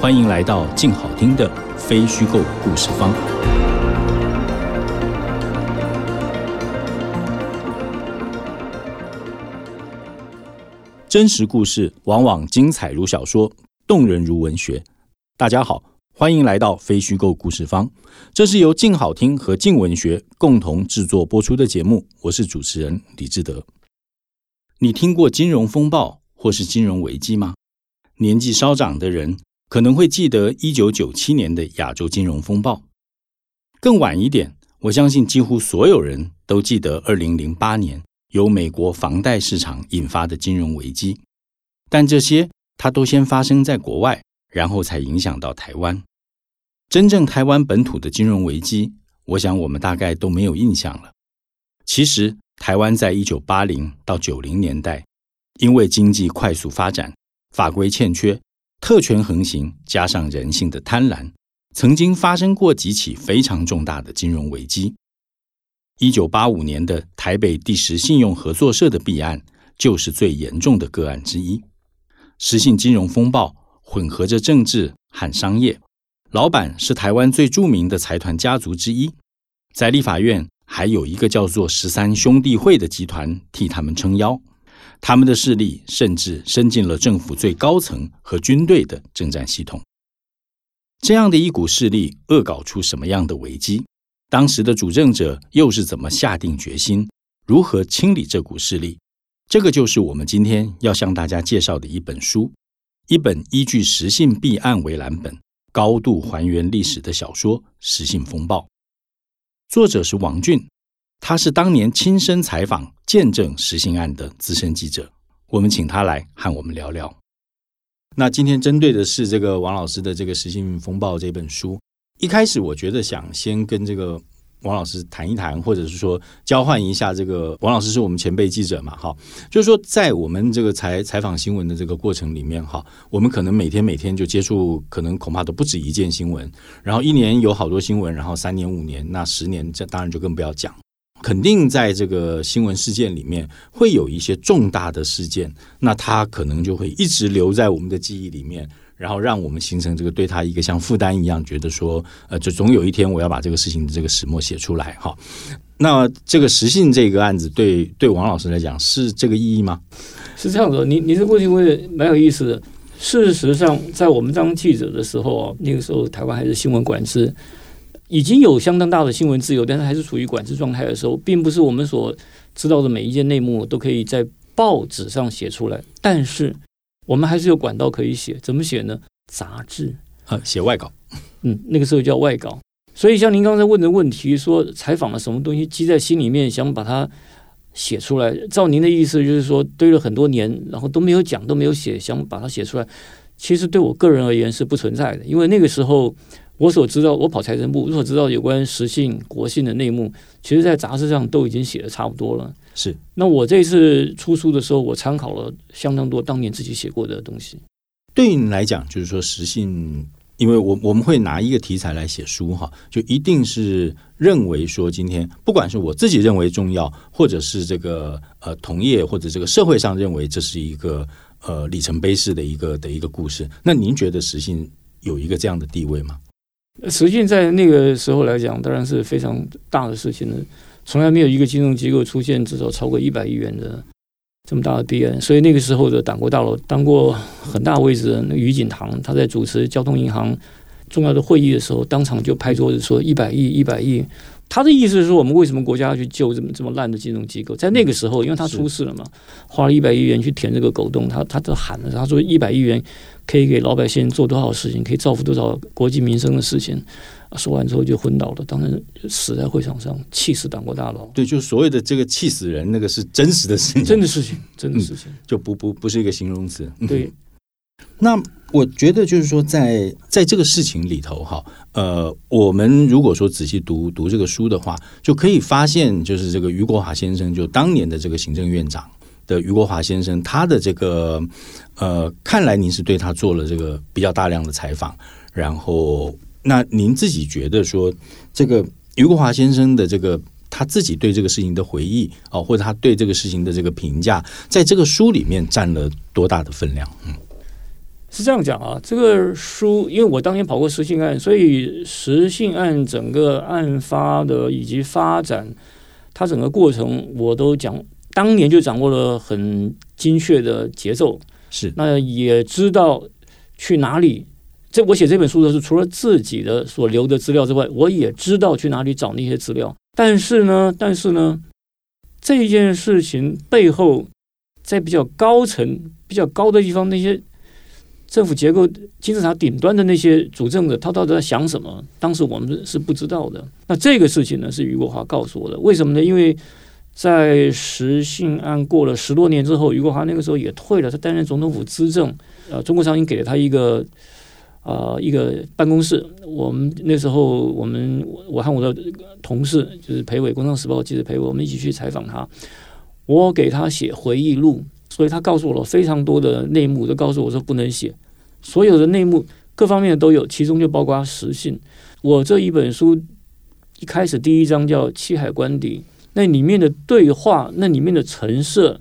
欢迎来到静好听的非虚构故事方。真实故事往往精彩如小说，动人如文学。大家好，欢迎来到非虚构故事方。这是由静好听和静文学共同制作播出的节目。我是主持人李志德。你听过金融风暴或是金融危机吗？年纪稍长的人可能会记得一九九七年的亚洲金融风暴。更晚一点，我相信几乎所有人都记得二零零八年。由美国房贷市场引发的金融危机，但这些它都先发生在国外，然后才影响到台湾。真正台湾本土的金融危机，我想我们大概都没有印象了。其实，台湾在一九八零到九零年代，因为经济快速发展、法规欠缺、特权横行，加上人性的贪婪，曾经发生过几起非常重大的金融危机。一九八五年的台北第十信用合作社的弊案，就是最严重的个案之一。失信金融风暴混合着政治和商业，老板是台湾最著名的财团家族之一，在立法院还有一个叫做十三兄弟会的集团替他们撑腰，他们的势力甚至伸进了政府最高层和军队的政战系统。这样的一股势力，恶搞出什么样的危机？当时的主政者又是怎么下定决心，如何清理这股势力？这个就是我们今天要向大家介绍的一本书，一本依据《实信弊案为蓝本，高度还原历史的小说《实信风暴》。作者是王俊，他是当年亲身采访、见证实信案的资深记者。我们请他来和我们聊聊。那今天针对的是这个王老师的这个《实信风暴》这本书。一开始我觉得想先跟这个王老师谈一谈，或者是说交换一下。这个王老师是我们前辈记者嘛，哈，就是说在我们这个采采访新闻的这个过程里面，哈，我们可能每天每天就接触，可能恐怕都不止一件新闻。然后一年有好多新闻，然后三年五年，那十年这当然就更不要讲。肯定在这个新闻事件里面会有一些重大的事件，那它可能就会一直留在我们的记忆里面。然后让我们形成这个对他一个像负担一样，觉得说，呃，就总有一天我要把这个事情的这个始末写出来，哈。那这个实信这个案子对对王老师来讲是这个意义吗？是这样子，你你這問題問的蛮有意思的。事实上，在我们当记者的时候，那个时候台湾还是新闻管制，已经有相当大的新闻自由，但是还是处于管制状态的时候，并不是我们所知道的每一件内幕都可以在报纸上写出来，但是。我们还是有管道可以写，怎么写呢？杂志啊，写外稿，嗯，那个时候叫外稿。所以像您刚才问的问题，说采访了什么东西积在心里面，想把它写出来。照您的意思，就是说堆了很多年，然后都没有讲，都没有写，想把它写出来。其实对我个人而言是不存在的，因为那个时候我所知道，我跑财政部，我所知道有关实信国信的内幕，其实在杂志上都已经写的差不多了。是，那我这次出书的时候，我参考了相当多当年自己写过的东西。對於你来讲，就是说实信，因为我我们会拿一个题材来写书哈，就一定是认为说今天不管是我自己认为重要，或者是这个呃同业或者这个社会上认为这是一个呃里程碑式的一个的一个故事。那您觉得实信有一个这样的地位嗎？实际在那个时候来讲，当然是非常大的事情了。从来没有一个金融机构出现至少超过一百亿元的这么大的 B N，所以那个时候的党国大楼当过很大位置的那個余锦堂，他在主持交通银行重要的会议的时候，当场就拍桌子说一百亿一百亿。他的意思是说，我们为什么国家要去救这么这么烂的金融机构？在那个时候，因为他出事了嘛，花了一百亿元去填这个狗洞，他他都喊了，他说一百亿元可以给老百姓做多少事情，可以造福多少国计民生的事情。说完之后就昏倒了，当然死在会场上，气死党国大佬。对，就所谓的这个气死人，那个是真实的事情，真的事情，真的事情，嗯、就不不不是一个形容詞。對，那我觉得就是说，在在这个事情里头，哈，呃，我们如果说仔细读读这个书的话，就可以发现，就是这个余国华先生，就当年的这个行政院长的余国华先生，他的这个呃，看来您是对他做了这个比较大量的采访，然后那您自己觉得说，这个余国华先生的这个他自己对这个事情的回忆哦，或者他对这个事情的这个评价，在这个书里面占了多大的分量？嗯。是这样讲啊，这个书，因为我当年跑过实信案，所以实信案整个案发的以及发展，它整个过程我都讲，当年就掌握了很精确的节奏。是，那也知道去哪里。这我写这本书的是除了自己的所留的资料之外，我也知道去哪里找那些资料。但是呢，但是呢，这件事情背后，在比较高层、比较高的地方，那些。政府结构金字塔顶端的那些主政者，他到底在想什么？当时我们是不知道的。那这个事情呢，是余国华告诉我的。为什么呢？因为在实信案过了十多年之后，余国华那个时候也退了，他担任总统府资政。呃，中国商银给了他一个啊一个办公室。我们那时候，我们我和我的同事就是裴伟，《工商时报》记者裴伟，我们一起去采访他。我给他写回忆录。所以他告诉我了非常多的内幕，都告诉我说不能写。所有的内幕各方面都有，其中就包括实信。我这一本书一开始第一章叫《七海关邸》，那里面的对话，那里面的陈设，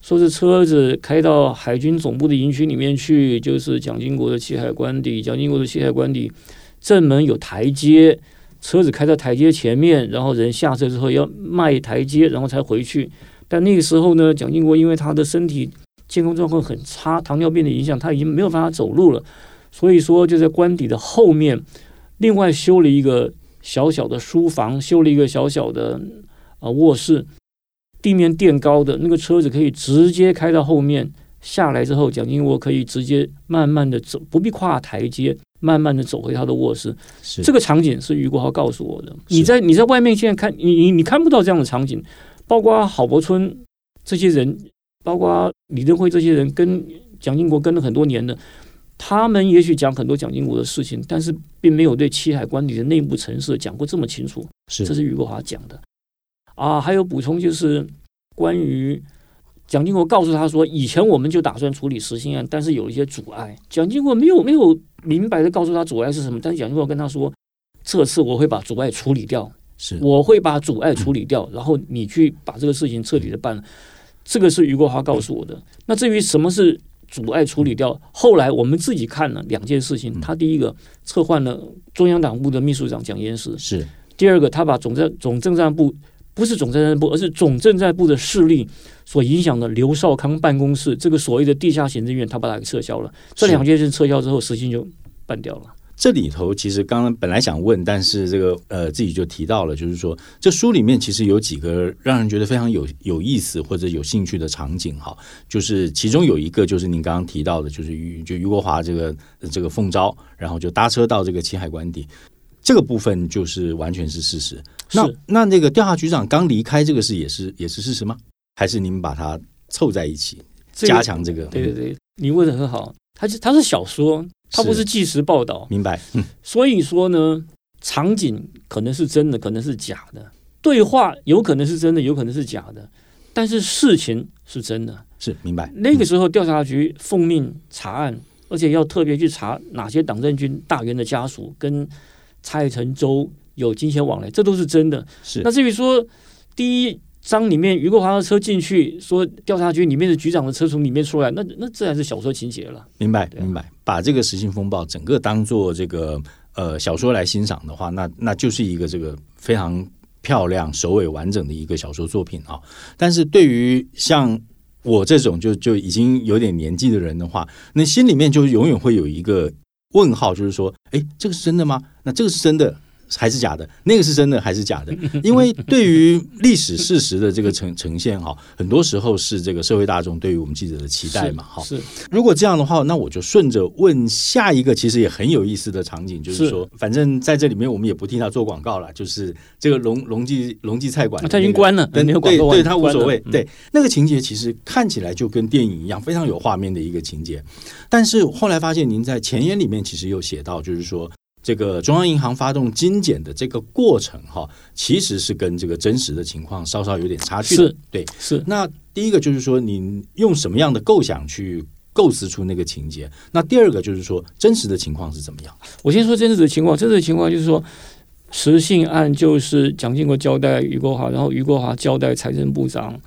说是车子开到海军总部的营区里面去，就是蒋经国的七海关邸。蒋经国的七海关邸正门有台阶，车子开到台阶前面，然后人下车之后要迈台阶，然后才回去。但那个时候呢，蒋经国因为他的身体健康状况很差，糖尿病的影响，他已经没有办法走路了。所以说，就在官邸的后面，另外修了一个小小的书房，修了一个小小的啊卧室，地面垫高的那个车子可以直接开到后面。下来之后，蒋经国可以直接慢慢的走，不必跨台阶，慢慢的走回他的卧室。这个场景是余国豪告诉我的。你在你在外面现在看，你你你看不到这样的场景。包括郝柏村这些人，包括李登辉这些人，跟蒋经国跟了很多年的，他们也许讲很多蒋经国的事情，但是并没有对七海关里的内部陈设讲过这么清楚。是，这是余国华讲的。啊，还有补充就是关于蒋经国告诉他说，以前我们就打算处理实心案，但是有一些阻碍。蒋经国没有没有明白的告诉他阻碍是什么，但是蒋经国跟他说，这次我会把阻碍处理掉。是，我会把阻碍处理掉，然后你去把这个事情彻底的办了。这个是余国华告诉我的。那至于什么是阻碍处理掉，后来我们自己看了两件事情。他第一个撤换了中央党部的秘书长蒋延石，是第二个，他把总政总政战部不是总政战部，而是总政战部的势力所影响的刘少康办公室这个所谓的地下行政院，他把它给撤销了。这两件事撤销之后，实情就办掉了。这里头其实刚刚本来想问，但是这个呃自己就提到了，就是说这书里面其实有几个让人觉得非常有有意思或者有兴趣的场景哈，就是其中有一个就是您刚刚提到的，就是于就于国华这个这个奉召，然后就搭车到这个七海关邸，这个部分就是完全是事实。那那那个调查局长刚离开这个事也是也是事实吗？还是你们把它凑在一起加强这个？对对对，你问的很好，它是它是小说。它不是即时报道，明白？所以说呢，场景可能是真的，可能是假的；对话有可能是真的，有可能是假的。但是事情是真的，是明白？那个时候调查局奉命查案，而且要特别去查哪些党政军大员的家属跟蔡成洲有金钱往来，这都是真的。是那至于说第一。章里面，余国华的车进去，说调查局里面的局长的车从里面出来，那那自然是小说情节了。明白，明白。把这个《实信风暴》整个当做这个呃小说来欣赏的话，那那就是一个这个非常漂亮、首尾完整的一个小说作品啊。但是对于像我这种就就已经有点年纪的人的话，那心里面就永远会有一个问号，就是说，哎，这个是真的吗？那这个是真的。还是假的？那个是真的还是假的？因为对于历史事实的这个呈呈现哈，很多时候是这个社会大众对于我们记者的期待嘛。哈，是。如果这样的话，那我就顺着问下一个，其实也很有意思的场景，就是说，反正在这里面我们也不替他做广告了，就是这个龙龙记龙记菜馆，他已经关了，对对对，他无所谓。对那个情节，其实看起来就跟电影一样，非常有画面的一个情节。但是后来发现，您在前言里面其实又写到，就是说。这个中央银行发动精简的这个过程，哈，其实是跟这个真实的情况稍稍有点差距。是，对，是。那第一个就是说，你用什么样的构想去构思出那个情节？那第二个就是说，真实的情况是怎么样？我先说真实的情况。真实的情况就是说，实信案就是蒋经国交代余国华，然后余国华交代财政部长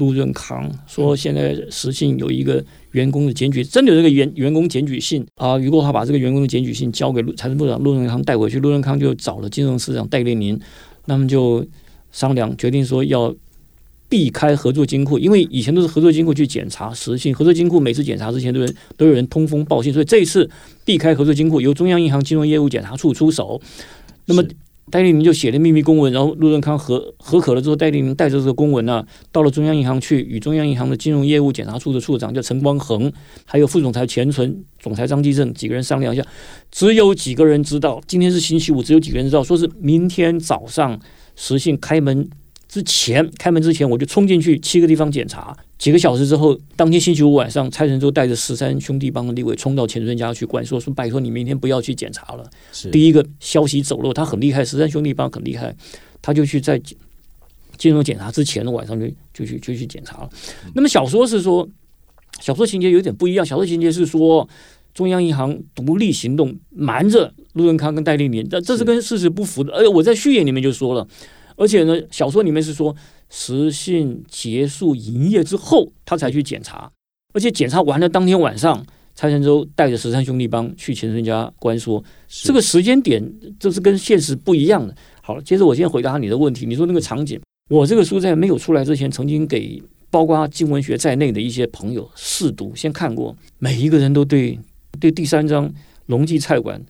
陆润康，说现在实信有一个。员工的检举真的有这个员员工检举信啊？如果他把这个员工的检举信交给财政部长陆润康带回去，陆润康就找了金融市长戴立宁，那么就商量决定说要避开合作金库，因为以前都是合作金库去检查实信，合作金库每次检查之前都有都有人通风报信，所以这一次避开合作金库，由中央银行金融业务检查处出手，那么。戴立明就写了秘密公文，然后陆润康合合可了之后，戴立明带着这个公文呢，到了中央银行去，与中央银行的金融业务检查处的处长叫陈光恒，还有副总裁钱存、总裁张继正几个人商量一下，只有几个人知道，今天是星期五，只有几个人知道，说是明天早上实信开门。之前开门之前，我就冲进去七个地方检查。几个小时之后，当天星期五晚上，蔡成洲带着十三兄弟帮的立委冲到钱顺家去管，说说拜托你明天不要去检查了。第一个消息走漏，他很厉害，十三兄弟帮很厉害，他就去在进入检查之前的晚上就就去就去检查了。那么小说是说，小说情节有点不一样。小说情节是说，中央银行独立行动，瞒着陆润康跟戴立宁，这这是跟事实不符的。而且我在序言里面就说了。而且呢，小说里面是说，实信结束营业之后，他才去检查，而且检查完了当天晚上，蔡成洲带着十三兄弟帮去钱顺家关说，这个时间点这是跟现实不一样的。好了，接着我先回答你的问题，你说那个场景，我这个书在没有出来之前，曾经给包括金文学在内的一些朋友试读，先看过，每一个人都对对第三章龙记菜馆。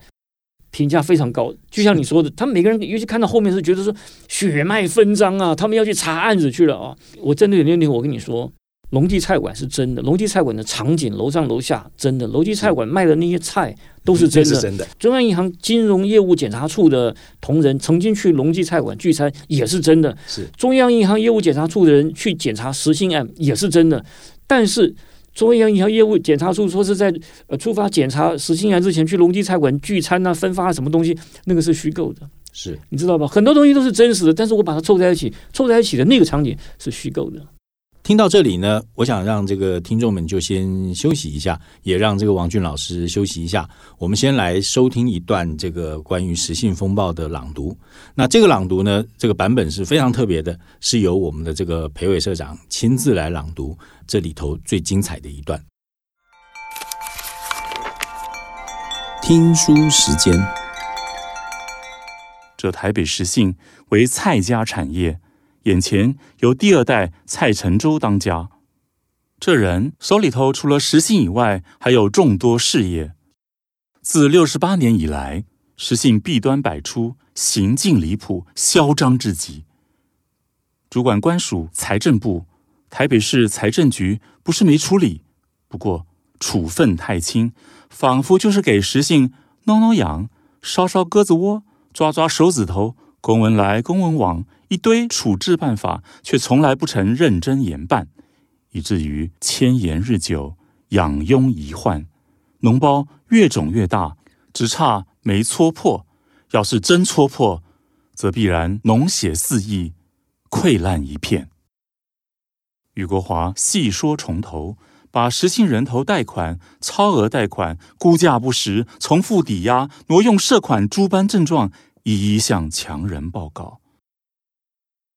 评价非常高，就像你说的，他们每个人尤其看到后面是觉得说血脉纷张啊，他们要去查案子去了啊。我针对那天，我跟你说，龙记菜馆是真的，龙记菜馆的场景，楼上楼下真的，龙记菜馆卖的那些菜都是真的。真的。中央银行金融业务检查处的同仁曾经去龙记菜馆聚餐，也是真的。是。中央银行业务检查处的人去检查实信案，也是真的。但是。中央银行业务检查处说是在呃出发检查实信案之前去隆基菜馆聚餐啊，分发什么东西，那个是虚构的，是你知道吧？很多东西都是真实的，但是我把它凑在一起，凑在一起的那个场景是虚构的。听到这里呢，我想让这个听众们就先休息一下，也让这个王俊老师休息一下。我们先来收听一段这个关于实信风暴的朗读。那这个朗读呢，这个版本是非常特别的，是由我们的这个裴伟社长亲自来朗读这里头最精彩的一段。听书时间，这台北实信为蔡家产业。眼前由第二代蔡成洲当家，这人手里头除了实信以外，还有众多事业。自六十八年以来，实信弊端百出，行径离谱，嚣张至极。主管官署财政部，台北市财政局不是没处理，不过处分太轻，仿佛就是给实信挠挠痒、烧烧鸽子窝、抓抓手指头。公文来，公文往，一堆处置办法，却从来不曾认真研办，以至于千言日久，养痈遗患，脓包越肿越大，只差没戳破。要是真戳破，则必然脓血四溢，溃烂一片。余国华细说从头，把实信人头贷款、超额贷款、估价不实、重复抵押、挪用涉款诸般症状。一一向强人报告，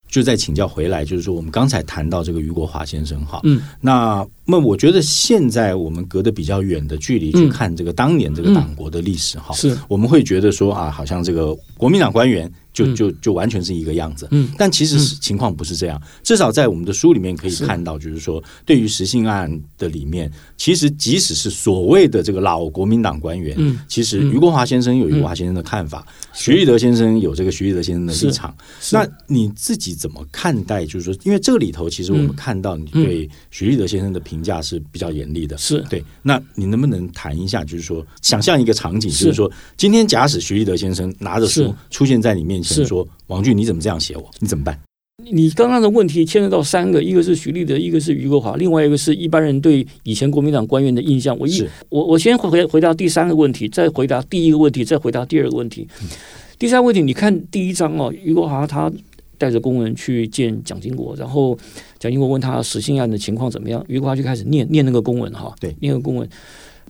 就再请教回来，就是说，我们刚才谈到这个余国华先生，哈，嗯，那那我觉得现在我们隔得比较远的距离去看这个当年这个党国的历史，哈，是。我们会觉得说啊，好像这个国民党官员就就就完全是一个样子。嗯，但其实是情况不是这样。至少在我们的书里面可以看到，就是说，对于实性案的里面，其实即使是所谓的这个老国民党官员，嗯，其实余国华先生有余国华先生的看法，徐立德先生有这个徐立德先生的立场。那你自己怎么看待？就是说，因为这个里头，其实我们看到你对徐立德先生的评价是比较严厉的。是对。那你能不能谈一下？就是说，想象一个场景，就是说，今天假使徐立德先生拿着书出现在你面前，说：“王俊，你怎么这样写我？你怎么办？”你刚刚的问题牵涉到三个，一个是徐立德，一个是余国华，另外一个是一般人对以前国民党官员的印象。我一我我先回回答第三个问题，再回答第一个问题，再回答第二个问题。第三个问题，你看第一章哦，余国华他带着公文去见蒋经国，然后蒋经国问他实信案的情况怎么样，余国华就开始念念那个公文哈，对，念个公文。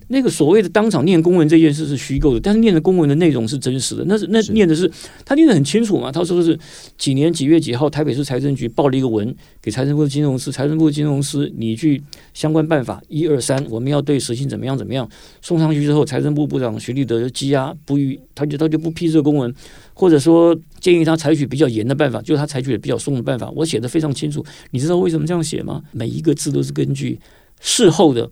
那个所谓的当场念公文这件事是虚构的，但是念的公文的内容是真实的。那是那念的是他念的很清楚嘛？他说的是几年几月几号，台北市财政局报了一个文给财政部的金融司，财政部的金融司你去相关办法一二三，我们要对实行怎么样怎么样送上去之后，财政部部长徐立德就积压不予，他就他就不批这个公文，或者说建议他采取比较严的办法，就是他采取的比较松的办法。我写的非常清楚，你知道为什么这样写吗？每一个字都是根据事后的。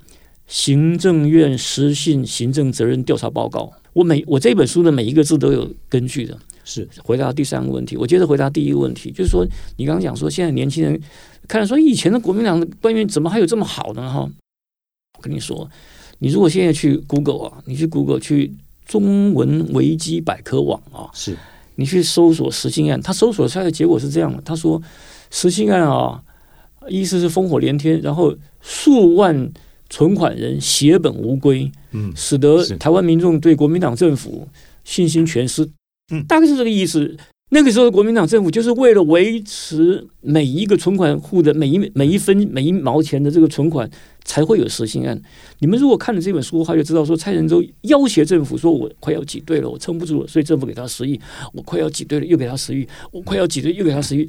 行政院实信行政责任调查报告，我每我这本书的每一个字都有根据的。是回答第三个问题，我接着回答第一个问题，就是说你刚刚讲说现在年轻人看说以前的国民党的官员怎么还有这么好的哈？我跟你说，你如果现在去 Google 啊，你去 Google 去中文维基百科网啊，是你去搜索实信案，他搜索出来的结果是这样的，他说实信案啊，意思是烽火连天，然后数万。存款人血本无归，嗯，使得台湾民众对国民党政府信心全失，嗯，大概是这个意思。那个时候的国民党政府就是为了维持每一个存款户的每一每一分每一毛钱的这个存款，才会有实行案。你们如果看了这本书的话，就知道说蔡仁洲要挟政府说：“我快要挤兑了，我撑不住了，所以政府给他十亿；我快要挤兑了，又给他十亿；我快要挤兑，又给他十亿。”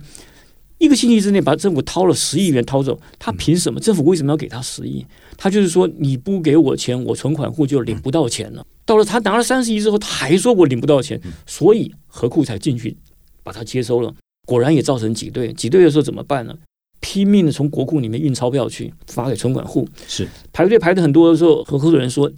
一个星期之内把政府掏了十亿元掏走，他凭什么？政府为什么要给他十亿？他就是说你不给我钱，我存款户就领不到钱了。到了他拿了三十亿之后，他还说我领不到钱，所以何库才进去把他接收了。果然也造成挤兑，挤兑的时候怎么办呢？拼命的从国库里面运钞票去发给存款户，是排队排的很多的时候，何库的人说：“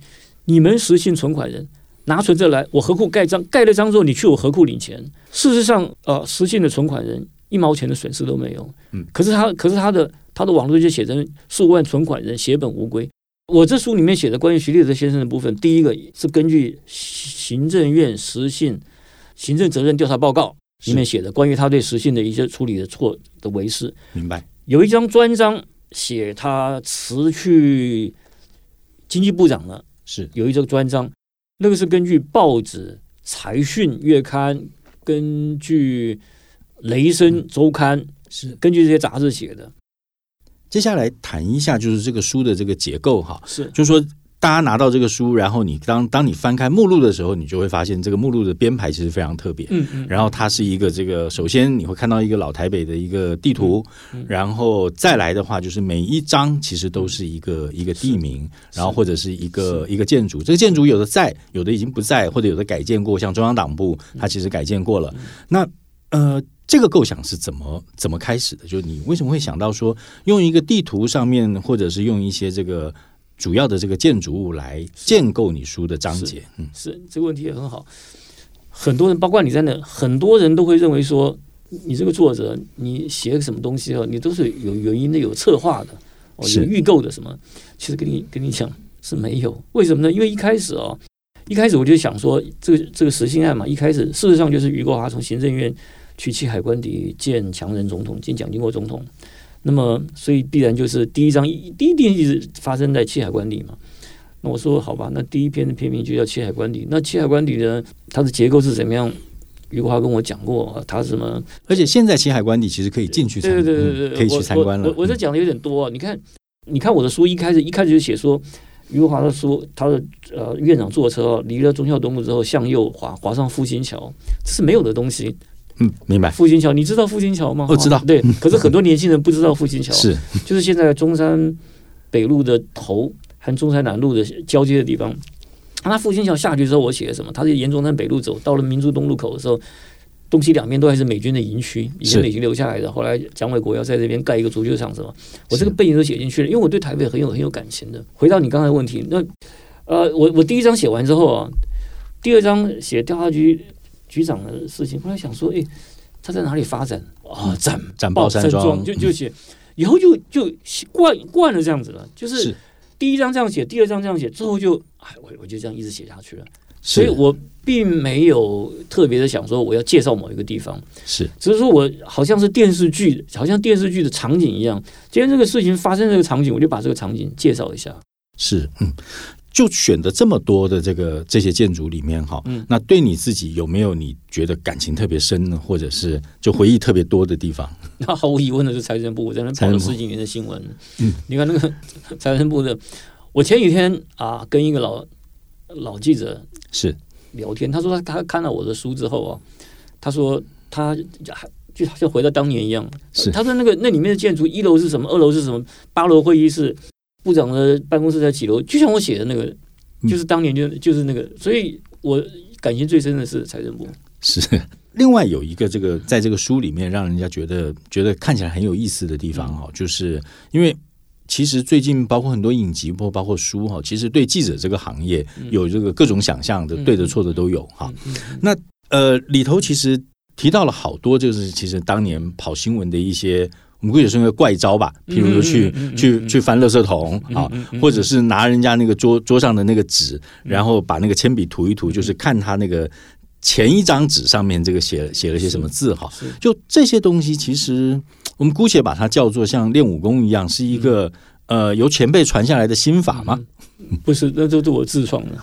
你们实信存款人拿存折来，我何库盖章，盖了章之后你去我何库领钱。”事实上，呃，实信的存款人。一毛钱的损失都没有，嗯，可是他，可是他的他的网络就写成数万存款人血本无归。我这书里面写的关于徐立德先生的部分，第一个是根据行政院实信行政责任调查报告里面写的关于他对实信的一些处理的错的为师。明白。有一张专章写他辞去经济部长了，是有一张专章，那个是根据报纸财讯月刊，根据。雷声周刊是根据这些杂志写的。接下来谈一下，就是这个书的这个结构哈，是就是说，大家拿到这个书，然后你当当你翻开目录的时候，你就会发现这个目录的编排其实非常特别。嗯嗯。然后它是一个这个，首先你会看到一个老台北的一个地图，然后再来的话，就是每一张其实都是一个一个地名，然后或者是一个一个建筑。这个建筑有的在，有的已经不在，或者有的改建过，像中央党部，它其实改建过了。那呃。这个构想是怎么怎么开始的？就是你为什么会想到说用一个地图上面，或者是用一些这个主要的这个建筑物来建构你书的章节？嗯，是这个问题也很好。很多人，包括你在内，很多人都会认为说，你这个作者，你写什么东西啊，你都是有原因的，有策划的，哦，有预购的什么？其实跟你跟你讲是没有。为什么呢？因为一开始哦，一开始我就想说，这个这个实心案嘛，一开始事实上就是余国华从行政院。去七海关邸见强人总统，见蒋经国总统，那么所以必然就是第一章第一点是发生在七海关邸嘛。那我说好吧，那第一篇的篇名就叫七海关邸。那七海关邸呢，它的结构是怎么样？余国华跟我讲过，他什么？而且现在七海关邸其实可以进去，对对对对对，可以去参观了。我我这讲的有点多，你看，你看我的书一开始一开始就写说，余华的书，他的呃院长坐车离了忠孝东路之后向右滑，滑上复兴桥，这是没有的东西。嗯，明白。复兴桥，你知道复兴桥吗？我知道。对，可是很多年轻人不知道复兴桥是，就是现在中山北路的头和中山南路的交接的地方。那复兴桥下去之后，我写了什么？他是沿中山北路走，到了民族东路口的时候，东西两边都还是美军的营区，以前美军留下来的。后来蒋纬国要在这边盖一个足球场，什么，我这个背景都写进去了，因为我对台北很有很有感情的。回到你刚才的问题，那呃，我我第一章写完之后啊，第二章写调查局局长的事情，后来想说，哎，他在哪里发展啊？展展报山庄，就就写，以后就就惯惯了这样子了，就是第一章这样写，第二章这样写，之后就哎，我我就这样一直写下去了。所以我并没有特别的想说我要介绍某一个地方，是只是说我好像是电视剧，好像电视剧的场景一样。今天这个事情发生这个场景，我就把这个场景介绍一下。是，嗯，就选的这么多的这个这些建筑里面哈，嗯，那对你自己有没有你觉得感情特别深呢，或者是就回忆特别多的地方？那毫无疑问的是财政部，我在那跑了十几年的新闻。嗯，你看那个财政部的，我前几天啊，跟一个老。老记者是聊天，他说他他看了我的书之后啊，他说他还就像回到当年一样，是他说那个那里面的建筑，一楼是什么，二楼是什么，八楼会议室，部长的办公室在几楼，就像我写的那个，就是当年就就是那个，所以我感情最深的是财政部。是另外有一个这个在这个书里面让人家觉得觉得看起来很有意思的地方哈，就是因为。其实最近包括很多影集，或包括书哈，其实对记者这个行业有这个各种想象的，对的错的都有哈。那呃里头其实提到了好多，就是其实当年跑新闻的一些，我们估计是个怪招吧，譬如说去去去翻垃圾桶啊，或者是拿人家那个桌桌上的那个纸，然后把那个铅笔涂一涂，就是看他那个前一张纸上面这个写写了些什么字哈。就这些东西其实。我们姑且把它叫做像练武功一样，是一个呃由前辈传下来的心法吗？不是，那都是我自创的。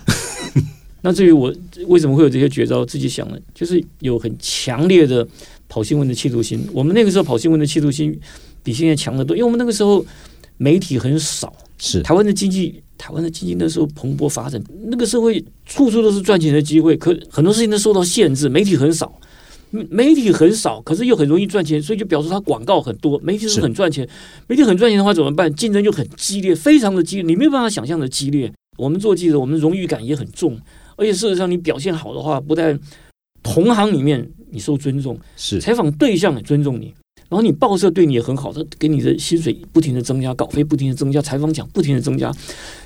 那至于我为什么会有这些绝招，自己想的，就是有很强烈的跑新闻的企图心。我们那个时候跑新闻的企图心比现在强得多，因为我们那个时候媒体很少，是台湾的经济，台湾的经济那时候蓬勃发展，那个社会处处都是赚钱的机会，可很多事情都受到限制，媒体很少。媒体很少，可是又很容易赚钱，所以就表示它广告很多。媒体是很赚钱，媒体很赚钱的话怎么办？竞争就很激烈，非常的激烈，你没有办法想象的激烈。我们做记者，我们荣誉感也很重，而且事实上你表现好的话，不但同行里面你受尊重，是采访对象也尊重你，然后你报社对你也很好，他给你的薪水不停的增加，稿费不停的增加，采访奖不停的增加，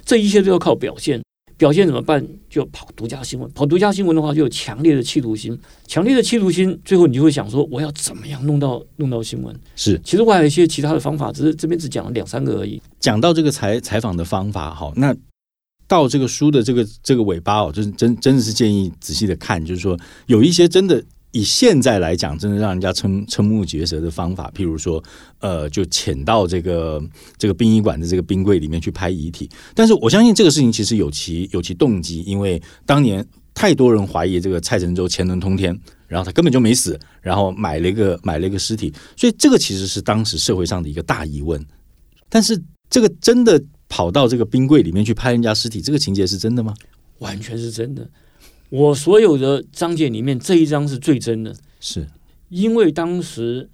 这一切都要靠表现。表现怎么办？就跑独家新闻。跑独家新闻的话，就有强烈的企图心。强烈的企图心，最后你就会想说：我要怎么样弄到弄到新闻？是。其实我还有一些其他的方法，只是这边只讲了两三个而已。讲到这个采采访的方法，好，那到这个书的这个这个尾巴哦，就是真真的是建议仔细的看，就是说有一些真的。以现在来讲，真的让人家瞠瞠目结舌的方法，譬如说，呃，就潜到这个这个殡仪馆的这个冰柜里面去拍遗体。但是我相信这个事情其实有其有其动机，因为当年太多人怀疑这个蔡成洲潜能通天，然后他根本就没死，然后买了一个买了一个尸体，所以这个其实是当时社会上的一个大疑问。但是这个真的跑到这个冰柜里面去拍人家尸体，这个情节是真的吗？完全是真的。我所有的章节里面，这一章是最真的，是因为当时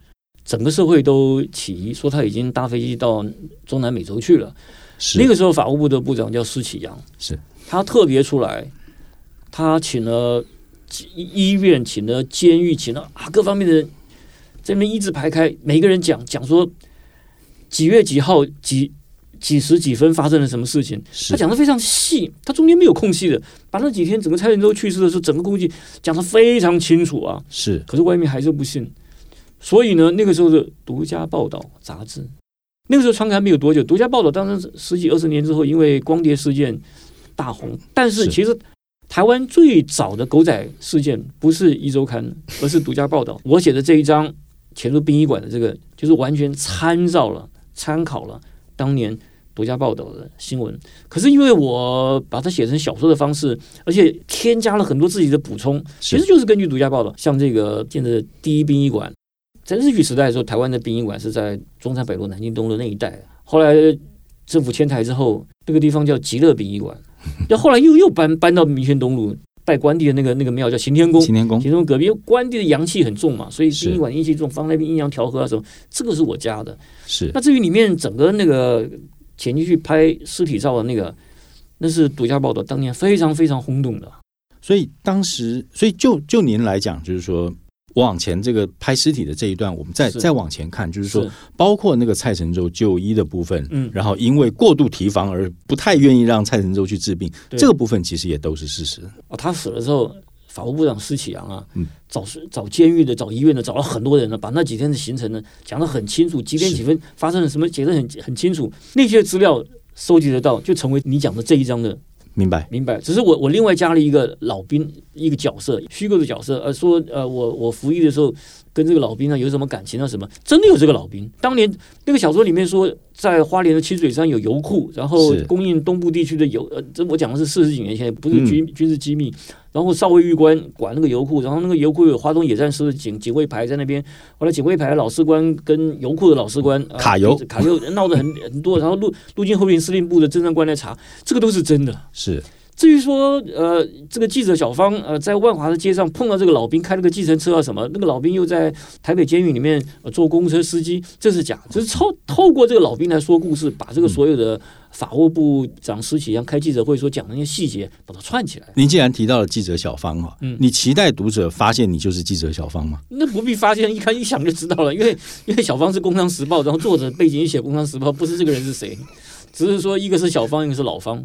整个社会都起疑，说他已经搭飞机到中南美洲去了。是那个时候，法务部的部长叫施启阳，是他特别出来，他请了医院，请了监狱，请了啊各方面的人，这边一字排开，每个人讲讲说几月几号几。几时几分发生了什么事情？他讲的非常细，他中间没有空隙的，把那几天整个蔡元洲去世的时候，整个空隙讲的非常清楚啊。是，可是外面还是不信，所以呢，那个时候的独家报道杂志，那个时候传开没有多久，独家报道当然十几二十年之后，因为光碟事件大红。但是其实台湾最早的狗仔事件不是一周刊，而是独家报道。我写的这一章潜入殡仪馆的这个，就是完全参照了、参考了当年。独家报道的新闻，可是因为我把它写成小说的方式，而且添加了很多自己的补充，其实就是根据独家报道。像这个建的第一殡仪馆，在日据时代的时候，台湾的殡仪馆是在中山北路、南京东路那一带。后来政府迁台之后，那个地方叫极乐殡仪馆，那后来又又搬搬到民权东路，拜关帝的那个那个庙叫行天宫。行天宫，行天宫隔壁，关帝的阳气很重嘛，所以殡仪馆阴气重，放那边阴阳调和啊什么，这个是我家的。是那至于里面整个那个。前进去拍尸体照的那个，那是独家报道，当年非常非常轰动的。所以当时，所以就就您来讲，就是说，往前这个拍尸体的这一段，我们再再往前看，就是说是，包括那个蔡成洲就医的部分，嗯然后因为过度提防而不太愿意让蔡成洲去治病，这个部分其实也都是事实。哦，他死了之后，法务部长施启阳啊，嗯找找监狱的、找医院的，找了很多人呢，把那几天的行程呢讲得很清楚，几点几分发生了什么，写得很很清楚，那些资料收集得到，就成为你讲的这一章的明白？明白。只是我我另外加了一个老兵一个角色，虚构的角色，呃，说呃我我服役的时候跟这个老兵呢有什么感情啊什么，真的有这个老兵。当年那个小说里面说，在花莲的清水山有油库，然后供应东部地区的油，呃，这我讲的是四十几年前，不是嗯军、军事机密。然后少尉狱官管那个油库，然后那个油库有华东野战师的警警卫排在那边，后来警卫排的老士官跟油库的老士官、呃卡油卡油闹得很很多，然后陆陆军后勤司令部的侦探官来查，这个都是真的。是至于说，呃，这个记者小芳，呃，在万华的街上碰到这个老兵开了个计程车啊什么，那个老兵又在台北监狱里面、呃、做公车司机，这是假，就是透透过这个老兵来说故事，把这个所有的法务部长施启阳开记者会所讲的那些细节，把它串起来。您既然提到了记者小芳哈，嗯你期待读者发现你就是记者小芳吗？那不必发现，一看一想就知道了，因为 因为小芳是《工商时报》，然后作者背景也写《工商时报》，不是这个人是谁，只是说一个是小方，一个是老方。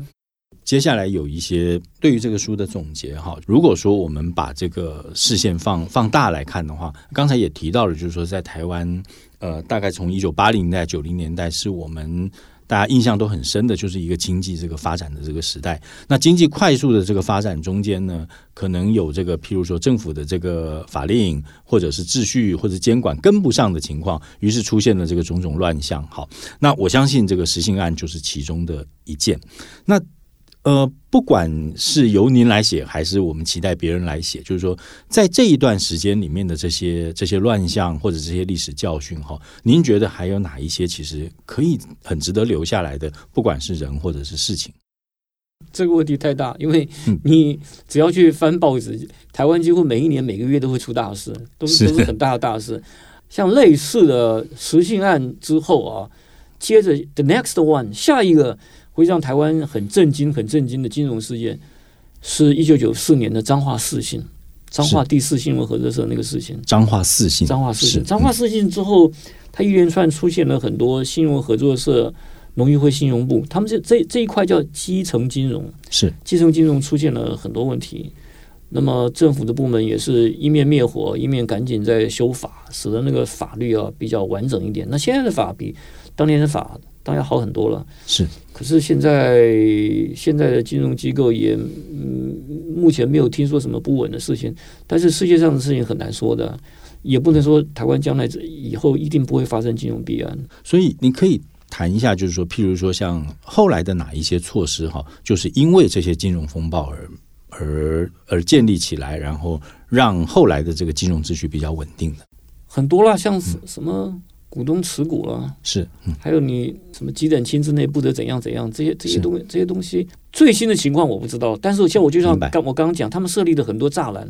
接下来有一些对于这个书的总结哈。如果说我们把这个视线放放大来看的话，刚才也提到了，就是说在台湾，呃，大概从一九八零年代、九零年代是我们。大家印象都很深的，就是一个经济这个发展的这个时代。那经济快速的这个发展中间呢，可能有这个，譬如说政府的这个法令，或者是秩序或者监管跟不上的情况，于是出现了这个种种乱象。好，那我相信这个实行案就是其中的一件。那呃，不管是由您来写，还是我们期待别人来写，就是说，在这一段时间里面的这些这些乱象或者这些历史教训哈，您觉得还有哪一些其实可以很值得留下来的？不管是人或者是事情，这个问题太大，因为嗯你只要去翻报纸，台湾几乎每一年每个月都会出大事，都是是都是很大的大事。像类似的实性案之后啊，接着 the next one 下一个会让台湾很震惊、很震惊的金融事件，是一九九四年的彰化四信，彰化第四新闻合作社那个事情。彰化四信，彰化四是信，彰化四信之后，它一连串出现了很多信用合作社、农渔会信用部，他们这这这一块叫基层金融。是基层金融出现了很多问题，那么政府的部门也是一面灭火，一面赶紧在修法，使得那个法律啊比较完整一点。那现在的法比当年的法当然好很多了，是。可是现在现在的金融机构也嗯，目前没有听说什么不稳的事情，但是世界上的事情很难说的，也不能说台湾将来以后一定不会发生金融弊案。所以你可以谈一下，就是说，譬如说像后来的哪一些措施哈，就是因为这些金融风暴而而而建立起来，然后让后来的这个金融秩序比较稳定的，很多啦，像什什么股东持股了，是嗯。还有你什么急诊亲之内不得怎样怎样，这些这些是。东这些东西最新的情况我不知道，但是像我就像刚我刚刚讲，他们设立了很多栅栏，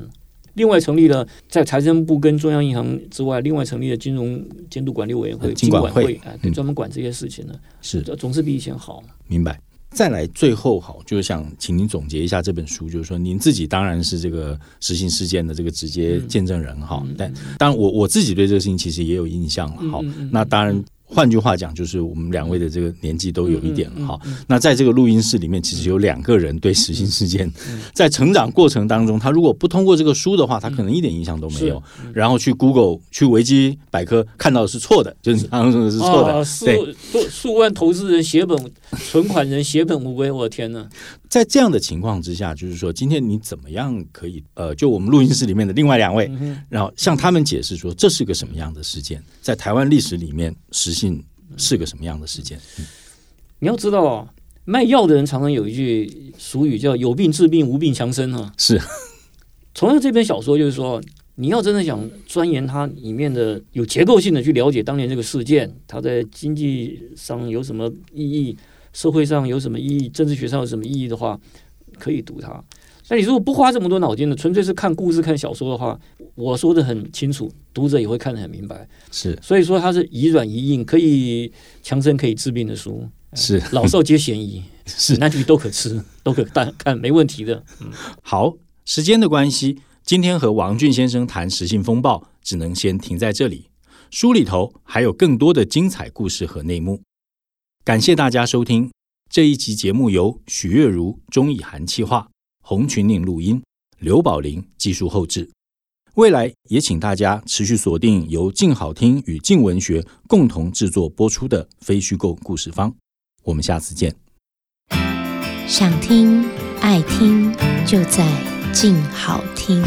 另外成立了在财政部跟中央银行之外，另外成立了金融监督管理委员会、呃金管会。会，哎，嗯。专门管这些事情的，是。总是比以前好。明白。再来，最后好，就是想请您总结一下这本书，就是说您自己当然是这个实行事件的这个直接见证人哈，嗯但当然我我自己对这个事情其实也有印象了哈。那当然，换句话讲，就是我们两位的这个年纪都有一点了哈。嗯嗯嗯那在这个录音室里面，其实有两个人对实心事件嗯在成长过程当中，他如果不通过这个书的话，他可能一点印象都没有。然后去 Google、去维基百科看到的是错的，就是你刚刚说的是错的。对，数数万投资人血本存款人血本无归，我的天呐！在这样的情况之下，就是说，今天你怎么样可以呃，就我们录音室里面的另外两位，嗯然后向他们解释说这是个什么样的事件，在台湾历史里面，实信是个什么样的事件？你要知道啊，卖药的人常常有一句俗语叫“有病治病，无病强身”啊。是同样，这篇小说就是说，你要真的想钻研它里面的有结构性的去了解当年这个事件，它在经济上有什么意义，社会上有什么意义，政治学上有什么意义的话，可以读它。那你如果不花这么多脑筋的，纯粹是看故事、看小说的话，我说的很清楚，读者也会看得很明白。是所以说，它是以软以硬，可以强身、可以治病的书，是老少皆嫌疑，是男女都可吃，都可看看，没问题的。好，时间的关系，今天和王俊先生谈实性风暴，只能先停在这里。书里头还有更多的精彩故事和内幕。感谢大家收听这一集节目，由许月如、钟以涵企划，洪群岭录音，刘宝林技术后制。未来也请大家持续锁定由静好听与静文学共同制作播出的非虚构故事方。我们下次见。想听爱听，就在静好听。